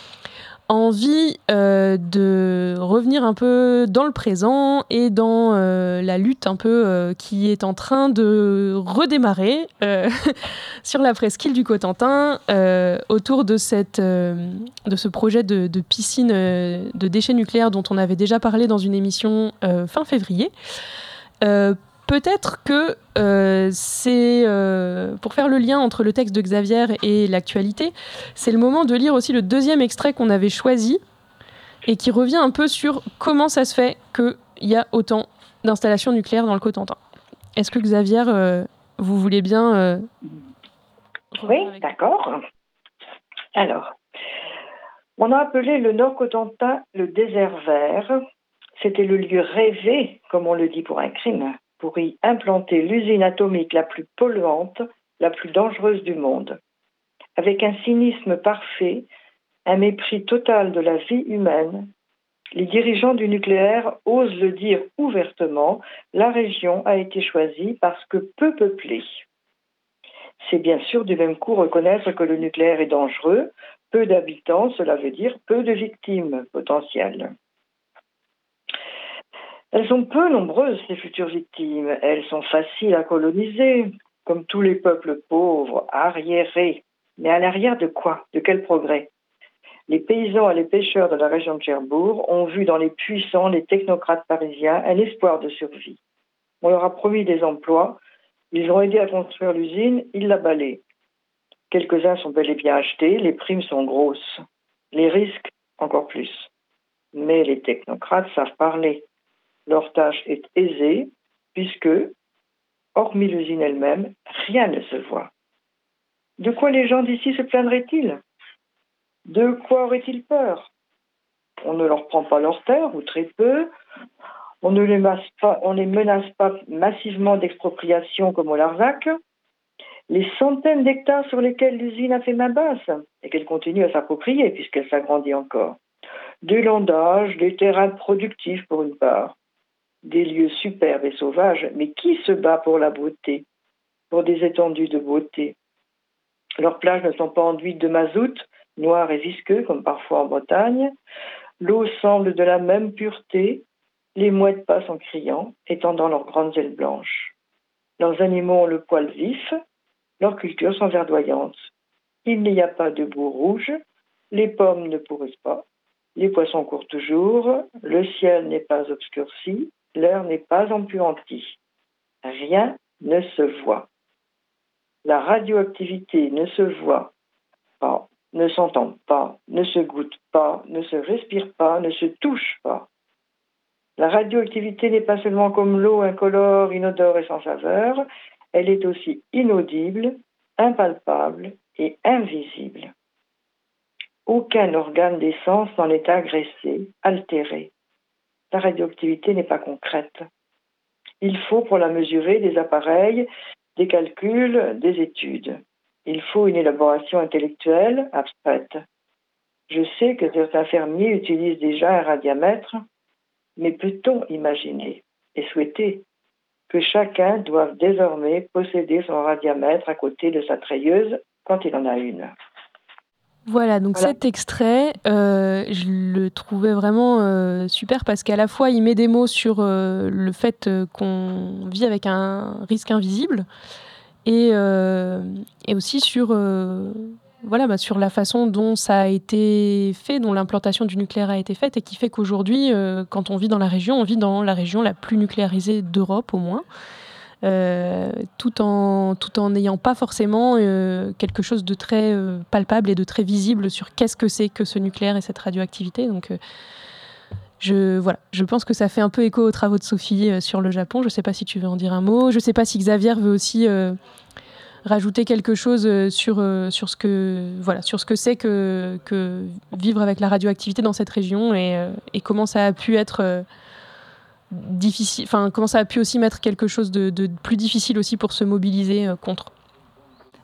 envie de revenir un peu dans le présent et dans la lutte un peu qui est en train de redémarrer sur la presqu'île du Cotentin autour de, cette, de ce projet de piscine de déchets nucléaires dont on avait déjà parlé dans une émission fin février peut-être que euh, c'est euh, pour faire le lien entre le texte de Xavier et l'actualité, c'est le moment de lire aussi le deuxième extrait qu'on avait choisi et qui revient un peu sur comment ça se fait qu'il y a autant d'installations nucléaires dans le Cotentin. Est-ce que Xavier, euh, vous voulez bien Oui, d'accord. Alors, on a appelé le Nord Cotentin le désert vert. C'était le lieu rêvé, comme on le dit pour un crime pour y implanter l'usine atomique la plus polluante, la plus dangereuse du monde. Avec un cynisme parfait, un mépris total de la vie humaine, les dirigeants du nucléaire osent le dire ouvertement, la région a été choisie parce que peu peuplée. C'est bien sûr du même coup reconnaître que le nucléaire est dangereux, peu d'habitants, cela veut dire peu de victimes potentielles. Elles sont peu nombreuses, ces futures victimes. Elles sont faciles à coloniser, comme tous les peuples pauvres, arriérés. Mais à l'arrière de quoi? De quel progrès? Les paysans et les pêcheurs de la région de Cherbourg ont vu dans les puissants, les technocrates parisiens, un espoir de survie. On leur a promis des emplois, ils ont aidé à construire l'usine, ils la balaient. Quelques-uns sont bel et bien achetés, les primes sont grosses, les risques encore plus. Mais les technocrates savent parler. Leur tâche est aisée puisque, hormis l'usine elle-même, rien ne se voit. De quoi les gens d'ici se plaindraient-ils? De quoi auraient-ils peur? On ne leur prend pas leurs terres, ou très peu. On ne les, menace pas massivement d'expropriation comme au Larzac. Les centaines d'hectares sur lesquels l'usine a fait main basse et qu'elle continue à s'approprier puisqu'elle s'agrandit encore. Des landages, des terrains productifs pour une part des lieux superbes et sauvages, mais qui se bat pour la beauté, pour des étendues de beauté? Leurs plages ne sont pas enduites de mazout, noir et visqueux, comme parfois en Bretagne. L'eau semble de la même pureté. Les mouettes passent en criant, étendant leurs grandes ailes blanches. Leurs animaux ont le poil vif, leurs cultures sont verdoyantes. Il n'y a pas de boue rouge, les pommes ne pourrissent pas, les poissons courent toujours, le ciel n'est pas obscurci, l'heure n'est pas empuantie. Rien ne se voit. La radioactivité ne se voit pas, ne s'entend pas, ne se goûte pas, ne se respire pas, ne se touche pas. La radioactivité n'est pas seulement comme l'eau incolore, inodore et sans saveur, elle est aussi inaudible, impalpable et invisible. Aucun organe des sens n'en est agressé, altéré la radioactivité n'est pas concrète. Il faut pour la mesurer des appareils, des calculs, des études. Il faut une élaboration intellectuelle abstraite. Je sais que certains fermiers utilisent déjà un radiamètre, mais peut-on imaginer et souhaiter que chacun doive désormais posséder son radiamètre à côté de sa treilleuse quand il en a une? Voilà, donc cet extrait, euh, je le trouvais vraiment euh, super parce qu'à la fois il met des mots sur euh, le fait qu'on vit avec un risque invisible et, et aussi sur, voilà, bah, sur la façon dont ça a été fait, dont l'implantation du nucléaire a été faite et qui fait qu'aujourd'hui, quand on vit dans la région, on vit dans la région la plus nucléarisée d'Europe au moins. Euh, tout en tout en n'ayant pas forcément euh, quelque chose de très euh, palpable et de très visible sur qu'est-ce que c'est que ce nucléaire et cette radioactivité. Donc je, voilà, je pense que ça fait un peu écho aux travaux de Sophie sur le Japon. Je ne sais pas si tu veux en dire un mot. Je ne sais pas si Xavier veut aussi rajouter quelque chose sur, sur ce que voilà sur ce que c'est que, que vivre avec la radioactivité dans cette région et, et comment ça a pu être difficile, enfin comment ça a pu aussi mettre quelque chose de, plus difficile aussi pour se mobiliser euh, contre?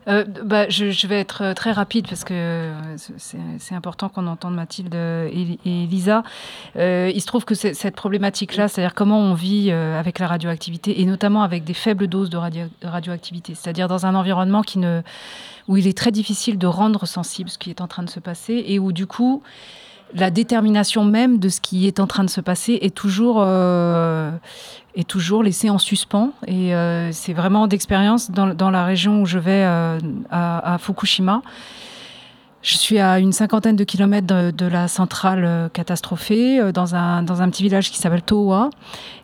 Euh, bah, je, vais être euh, très rapide parce que c'est important qu'on entende Mathilde et, Lisa. il se trouve que cette problématique-là, c'est-à-dire comment on vit avec la radioactivité et notamment avec des faibles doses de radioactivité, c'est-à-dire dans un environnement qui ne, où il est très difficile de rendre sensible ce qui est en train de se passer et où du coup la détermination même de ce qui est en train de se passer est toujours, euh, est toujours laissée en suspens. Et euh, c'est vraiment d'expérience dans, la région où je vais, euh, à, Fukushima. Je suis à une cinquantaine de kilomètres de, la centrale euh, catastrophée, euh, dans un, dans un petit village qui s'appelle Towa,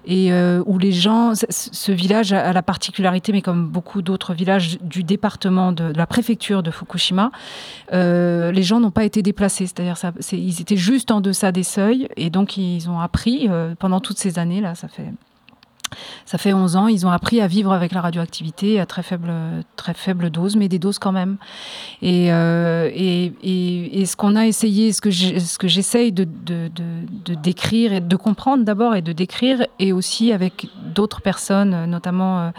et euh, où les gens, ce village a la particularité, mais comme beaucoup d'autres villages du département de, la préfecture de Fukushima, les gens n'ont pas été déplacés, c'est-à-dire ils étaient juste en deçà des seuils, et donc ils ont appris pendant toutes ces années, là, ça fait ça fait 11 ans, ils ont appris à vivre avec la radioactivité à très faible, très dose, mais des doses quand même. Et, euh, ce qu'on a essayé, ce que j'essaye de, décrire et de comprendre d'abord et de décrire, et aussi avec d'autres personnes, notamment euh,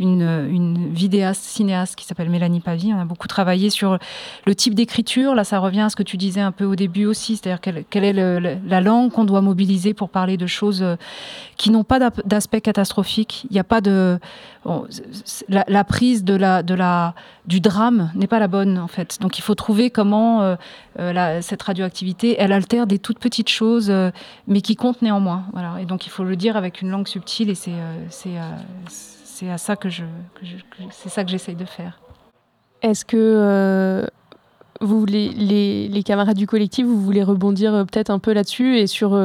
une, vidéaste, cinéaste qui s'appelle Mélanie Pavie. On a beaucoup travaillé sur le type d'écriture. Là, ça revient à ce que tu disais un peu au début aussi, c'est-à-dire quelle, quelle, est la langue qu'on doit mobiliser pour parler de choses euh, qui n'ont pas d'aspect catastrophique. Il n'y a pas de la, prise de la, du drame n'est pas la bonne en fait. Donc il faut trouver comment euh, euh, cette radioactivité, elle altère des toutes petites choses, euh, mais qui comptent néanmoins. Voilà. Et donc il faut le dire avec une langue subtile et c'est c'est à ça que je, c'est ça que j'essaye de faire. Est-ce que vous, les, les, camarades du collectif, vous voulez rebondir peut-être un peu là-dessus et sur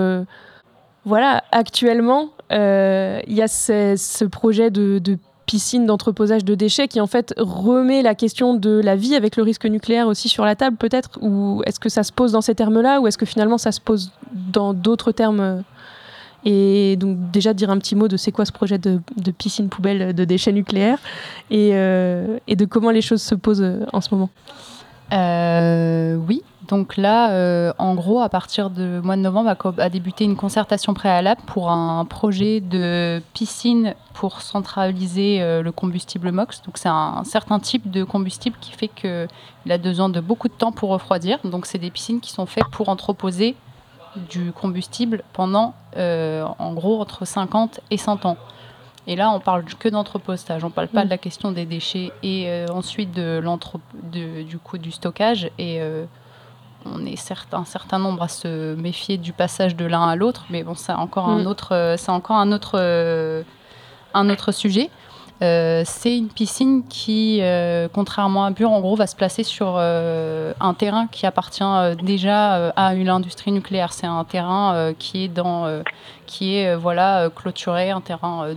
voilà, actuellement, il y a ce, projet de, piscine d'entreposage de déchets qui en fait remet la question de la vie avec le risque nucléaire aussi sur la table peut-être? Ou est-ce que ça se pose dans ces termes-là? Ou est-ce que finalement ça se pose dans d'autres termes? Et donc déjà dire un petit mot de c'est quoi ce projet de, piscine poubelle de déchets nucléaires? Et, euh, et, de comment les choses se posent en ce moment? Euh, oui, donc là, euh, en gros, à partir du mois de novembre, a, débuté une concertation préalable pour un projet de piscine pour centraliser euh, le combustible MOX. Donc c'est un, certain type de combustible qui fait qu'il a besoin de beaucoup de temps pour refroidir. Donc c'est des piscines qui sont faites pour entreposer du combustible pendant, euh, en gros, entre 50 et 100 ans. Et là, on parle que d'entrepostage, on ne parle pas mm. de la question des déchets et ensuite de, de, du coup du stockage. Et on est certain, un certain nombre à se méfier du passage de l'un à l'autre, mais bon, c'est encore un mm. autre, euh, c'est encore un autre, euh, un autre sujet. Euh, c'est une piscine qui, contrairement à Bure, en gros, va se placer sur un terrain qui appartient déjà à l'industrie nucléaire. C'est un terrain qui est voilà clôturé, un terrain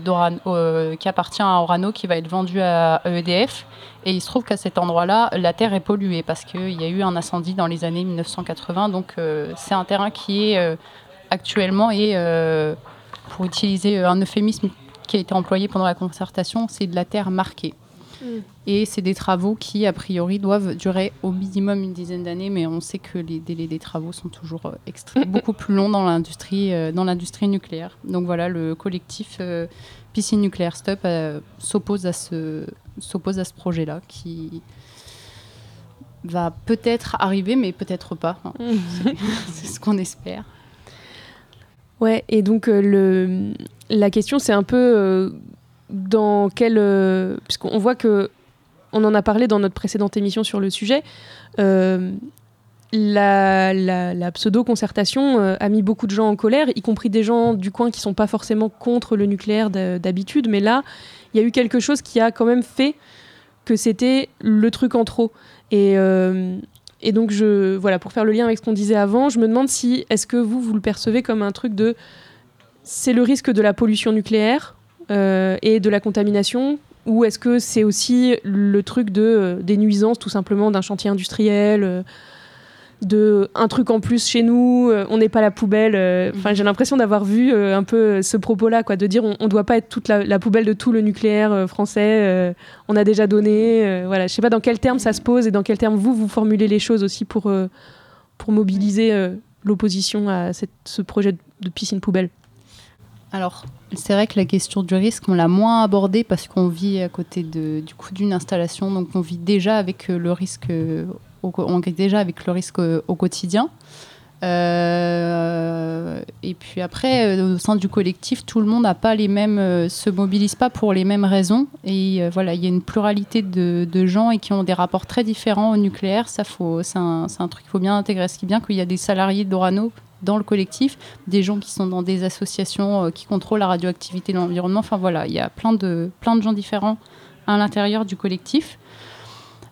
qui appartient à Orano, qui va être vendu à EDF et il se trouve qu'à cet endroit-là, la terre est polluée parce qu'il y a eu un incendie dans les années 1980. Donc euh, c'est un terrain qui est euh, actuellement, euh, pour utiliser un euphémisme qui a été employé pendant la concertation, c'est de la terre marquée. Mm. Et c'est des travaux qui, a priori, doivent durer au minimum une dizaine d'années, mais on sait que les délais des travaux sont toujours beaucoup plus longs dans l'industrie, dans l'industrie nucléaire. Donc voilà, le collectif Piscine Nucléaire Stop s'oppose à ce, s'oppose à ce projet-là qui va peut-être arriver, mais peut-être pas. c'est ce qu'on espère. Ouais, et donc euh, le, la question, c'est un peu euh, dans quel. Euh, puisqu'on voit que. On en a parlé dans notre précédente émission sur le sujet. la, la, pseudo-concertation euh, a mis beaucoup de gens en colère, y compris des gens du coin qui sont pas forcément contre le nucléaire d'habitude, mais là, il y a eu quelque chose qui a quand même fait que c'était le truc en trop. Et, euh, donc, voilà, pour faire le lien avec ce qu'on disait avant, je me demande si, est-ce que vous, vous le percevez comme un truc de. C'est le risque de la pollution nucléaire euh, et de la contamination ou est-ce que c'est aussi le truc de, des nuisances tout simplement d'un chantier industriel de un truc en plus chez nous, euh, on n'est pas la poubelle. Euh, enfin, j'ai l'impression d'avoir vu euh, un peu ce propos-là, quoi, de dire on, ne doit pas être toute la, poubelle de tout le nucléaire français. on a déjà donné. voilà, je sais pas dans quel terme ça se pose et dans quel terme vous vous formulez les choses aussi pour pour mobiliser l'opposition à ce projet de piscine poubelle. Alors, c'est vrai que la question du risque, on l'a moins abordée parce qu'on vit à côté de, du coup d'une installation, donc on vit déjà avec le risque on est déjà avec le risque au, quotidien. Euh, et puis après, euh, au sein du collectif, tout le monde n'a pas les mêmes, euh, se mobilise pas pour les mêmes raisons. Et voilà, il y a une pluralité de, gens et qui ont des rapports très différents au nucléaire. C'est un, truc qu'il faut bien intégrer. Ce qui est bien qu'il y a des salariés d'Orano dans le collectif, des gens qui sont dans des associations qui contrôlent la radioactivité de l'environnement. Enfin voilà, il y a plein de, plein de gens différents à l'intérieur du collectif.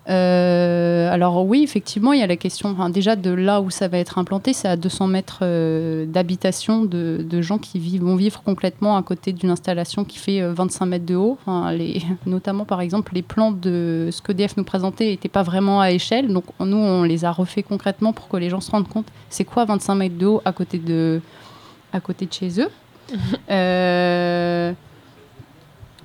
Euh, alors oui, effectivement, il y a la question déjà de là où ça va être implanté, c'est à 200 mètres euh, d'habitation de, gens qui vivent, vont vivre complètement à côté d'une installation qui fait 25 euh, mètres de haut. les, notamment, par exemple, les plans de ce que DF nous présentait n'étaient pas vraiment à échelle. Donc nous, on les a refait concrètement pour que les gens se rendent compte c'est quoi 25 mètres de haut à côté de, à côté de chez eux.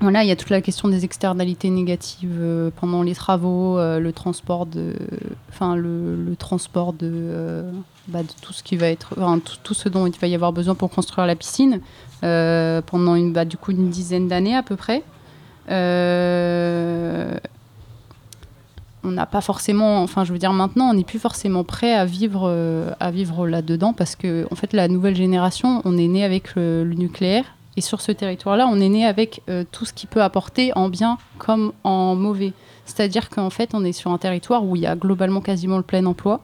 Voilà, il y a toute la question des externalités négatives euh, pendant les travaux, euh, le transport de, enfin le, transport euh, bah, de, tout ce qui va être, tout, ce dont il va y avoir besoin pour construire la piscine pendant une, bah, du coup une dizaine d'années à peu près. on n'a pas forcément, enfin je veux dire maintenant, on n'est plus forcément prêt à vivre, à vivre là-dedans parce que en fait la nouvelle génération, on est né avec le nucléaire et sur ce territoire-là, on est né avec euh, tout ce qui peut apporter en bien comme en mauvais. C'est-à-dire qu'en fait, on est sur un territoire où il y a globalement quasiment le plein emploi.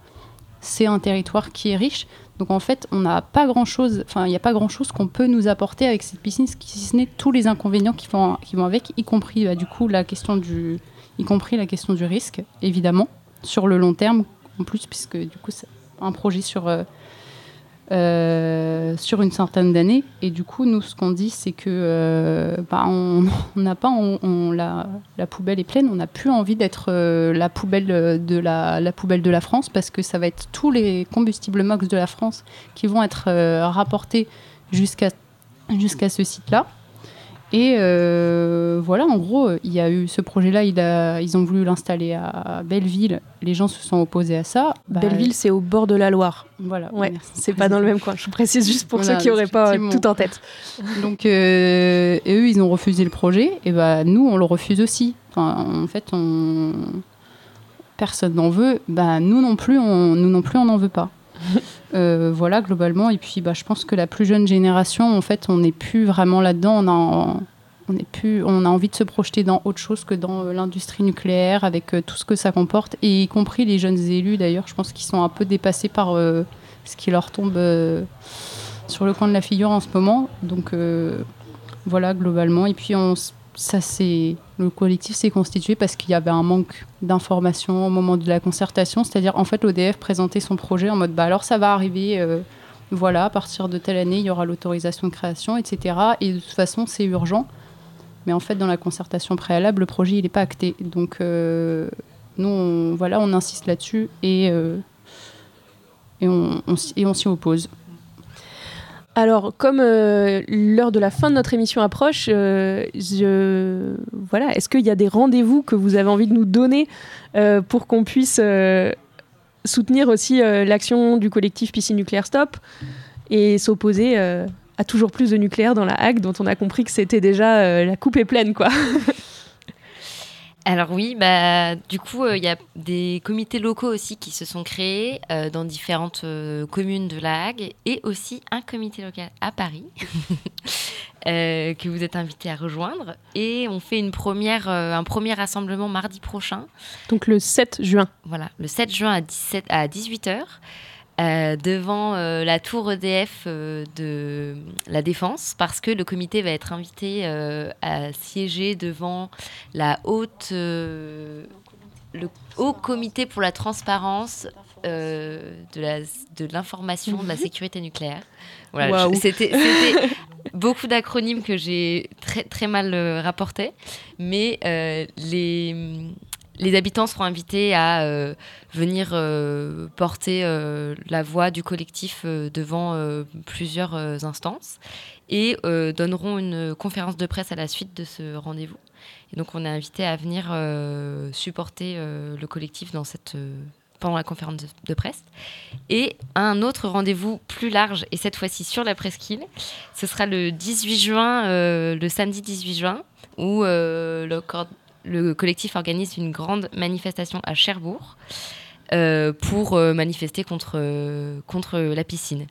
C'est un territoire qui est riche. Donc en fait, on n'a pas grand-chose, enfin, il n'y a pas grand-chose qu'on peut nous apporter avec cette piscine, si ce n'est tous les inconvénients qui vont, qui vont avec, y compris bah, du coup la question du, y compris la question du risque, évidemment, sur le long terme en plus, puisque du coup, c'est un projet sur euh, euh, sur une centaine d'années. Et du coup, nous, ce qu'on dit, c'est que euh, bah, on n'a pas, on, la, la, poubelle est pleine. On n'a plus envie d'être euh, la poubelle de la, la, poubelle de la France parce que ça va être tous les combustibles MOX de la France qui vont être rapportés jusqu'à jusqu'à ce site-là. Et euh, voilà, en gros, il y a eu ce projet-là, ils ont voulu l'installer à Belleville. Les gens se sont opposés à ça. Bah, Belleville, c'est au bord de la Loire. Voilà. Ouais, c'est pas dans le même coin. Je précise juste pour ceux qui n'auraient pas tout en tête. Donc, euh, et eux, ils ont refusé le projet. Et bah, nous, on le refuse aussi. Enfin, en fait, on... personne n'en veut. Bah, nous non plus, on... nous non plus, on n'en veut pas. Euh, voilà, globalement. Et puis, bah, je pense que la plus jeune génération, en fait, on n'est plus vraiment là-dedans. On a, on, on a envie de se projeter dans autre chose que dans euh, l'industrie nucléaire, avec euh, tout ce que ça comporte, et y compris les jeunes élus, d'ailleurs. Je pense qu'ils sont un peu dépassés par ce qui leur tombe sur le coin de la figure en ce moment. Donc, voilà, globalement. Et puis, on ça c'est le collectif s'est constitué parce qu'il y avait un manque d'informations au moment de la concertation, c'est-à-dire en fait l'ODF présentait son projet en mode bah alors ça va arriver, euh, voilà à partir de telle année il y aura l'autorisation de création, etc. Et de toute façon c'est urgent, mais en fait dans la concertation préalable le projet il n'est pas acté, donc euh, nous on, voilà on insiste là-dessus et euh, et on s'y oppose. Alors, comme euh, l'heure de la fin de notre émission approche, euh, voilà, est-ce qu'il y a des rendez-vous que vous avez envie de nous donner euh, pour qu'on puisse soutenir aussi l'action du collectif Piscine Nucléaire Stop et s'opposer à toujours plus de nucléaire dans la Hague, dont on a compris que c'était déjà la coupe est pleine, quoi? Alors oui, bah, du coup, euh, il y a des comités locaux aussi qui se sont créés euh, dans différentes euh, communes de la Hague et aussi un comité local à Paris. que vous êtes invités à rejoindre. Et on fait une première, un premier rassemblement mardi prochain. Donc le 7 juin. Voilà, le 7 juin à, 17, à 18h. Devant la tour EDF de la Défense parce que le comité va être invité à siéger devant la haute le Haut Comité pour la transparence euh, de l'information de, de, la mhm. sécurité nucléaire. Voilà, c'était beaucoup d'acronymes que j'ai très, très mal euh, rapportés, mais euh, les, les habitants seront invités à venir porter la voix du collectif devant plusieurs instances et donneront une conférence de presse à la suite de ce rendez-vous. Et donc on est invité à venir euh, supporter euh, le collectif dans cette, euh, pendant la conférence de, presse. Et un autre rendez-vous plus large, et cette fois-ci sur la presqu'île, ce sera le 18 juin, le samedi 18 juin, où le, le, collectif organise une grande manifestation à Cherbourg pour manifester contre, contre la piscine.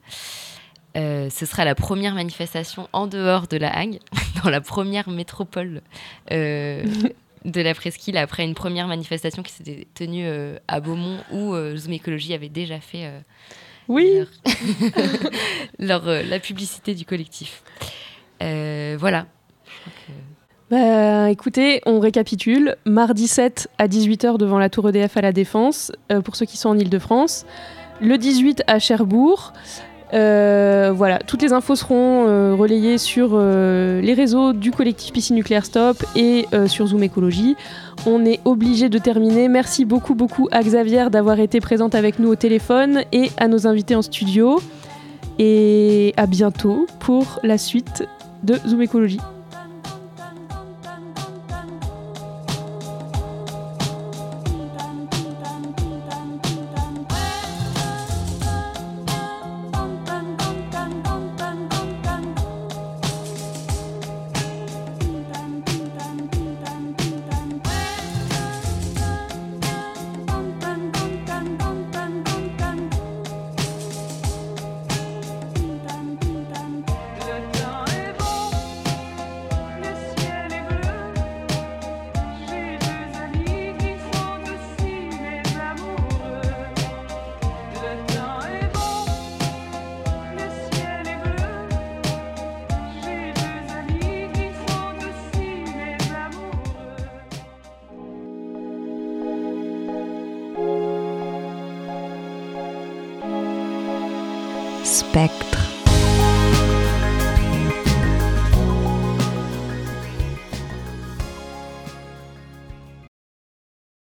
Euh, ce sera la première manifestation en dehors de la Hague, dans la première métropole euh, de la presqu'île, après une première manifestation qui s'était tenue euh, à Beaumont, où Zoom Écologie avait déjà fait oui. leur, la publicité du collectif. voilà. Bah, écoutez, on récapitule. Mardi 7 à 18h devant la tour EDF à la Défense, pour ceux qui sont en Ile-de-France. Le 18 à Cherbourg. Euh, voilà, toutes les infos seront euh, relayées sur euh, les réseaux du collectif Piscine Nucléaire Stop et sur Zoom Écologie. On est obligé de terminer. Merci beaucoup, beaucoup à Xavier d'avoir été présente avec nous au téléphone et à nos invités en studio. Et à bientôt pour la suite de Zoom Écologie.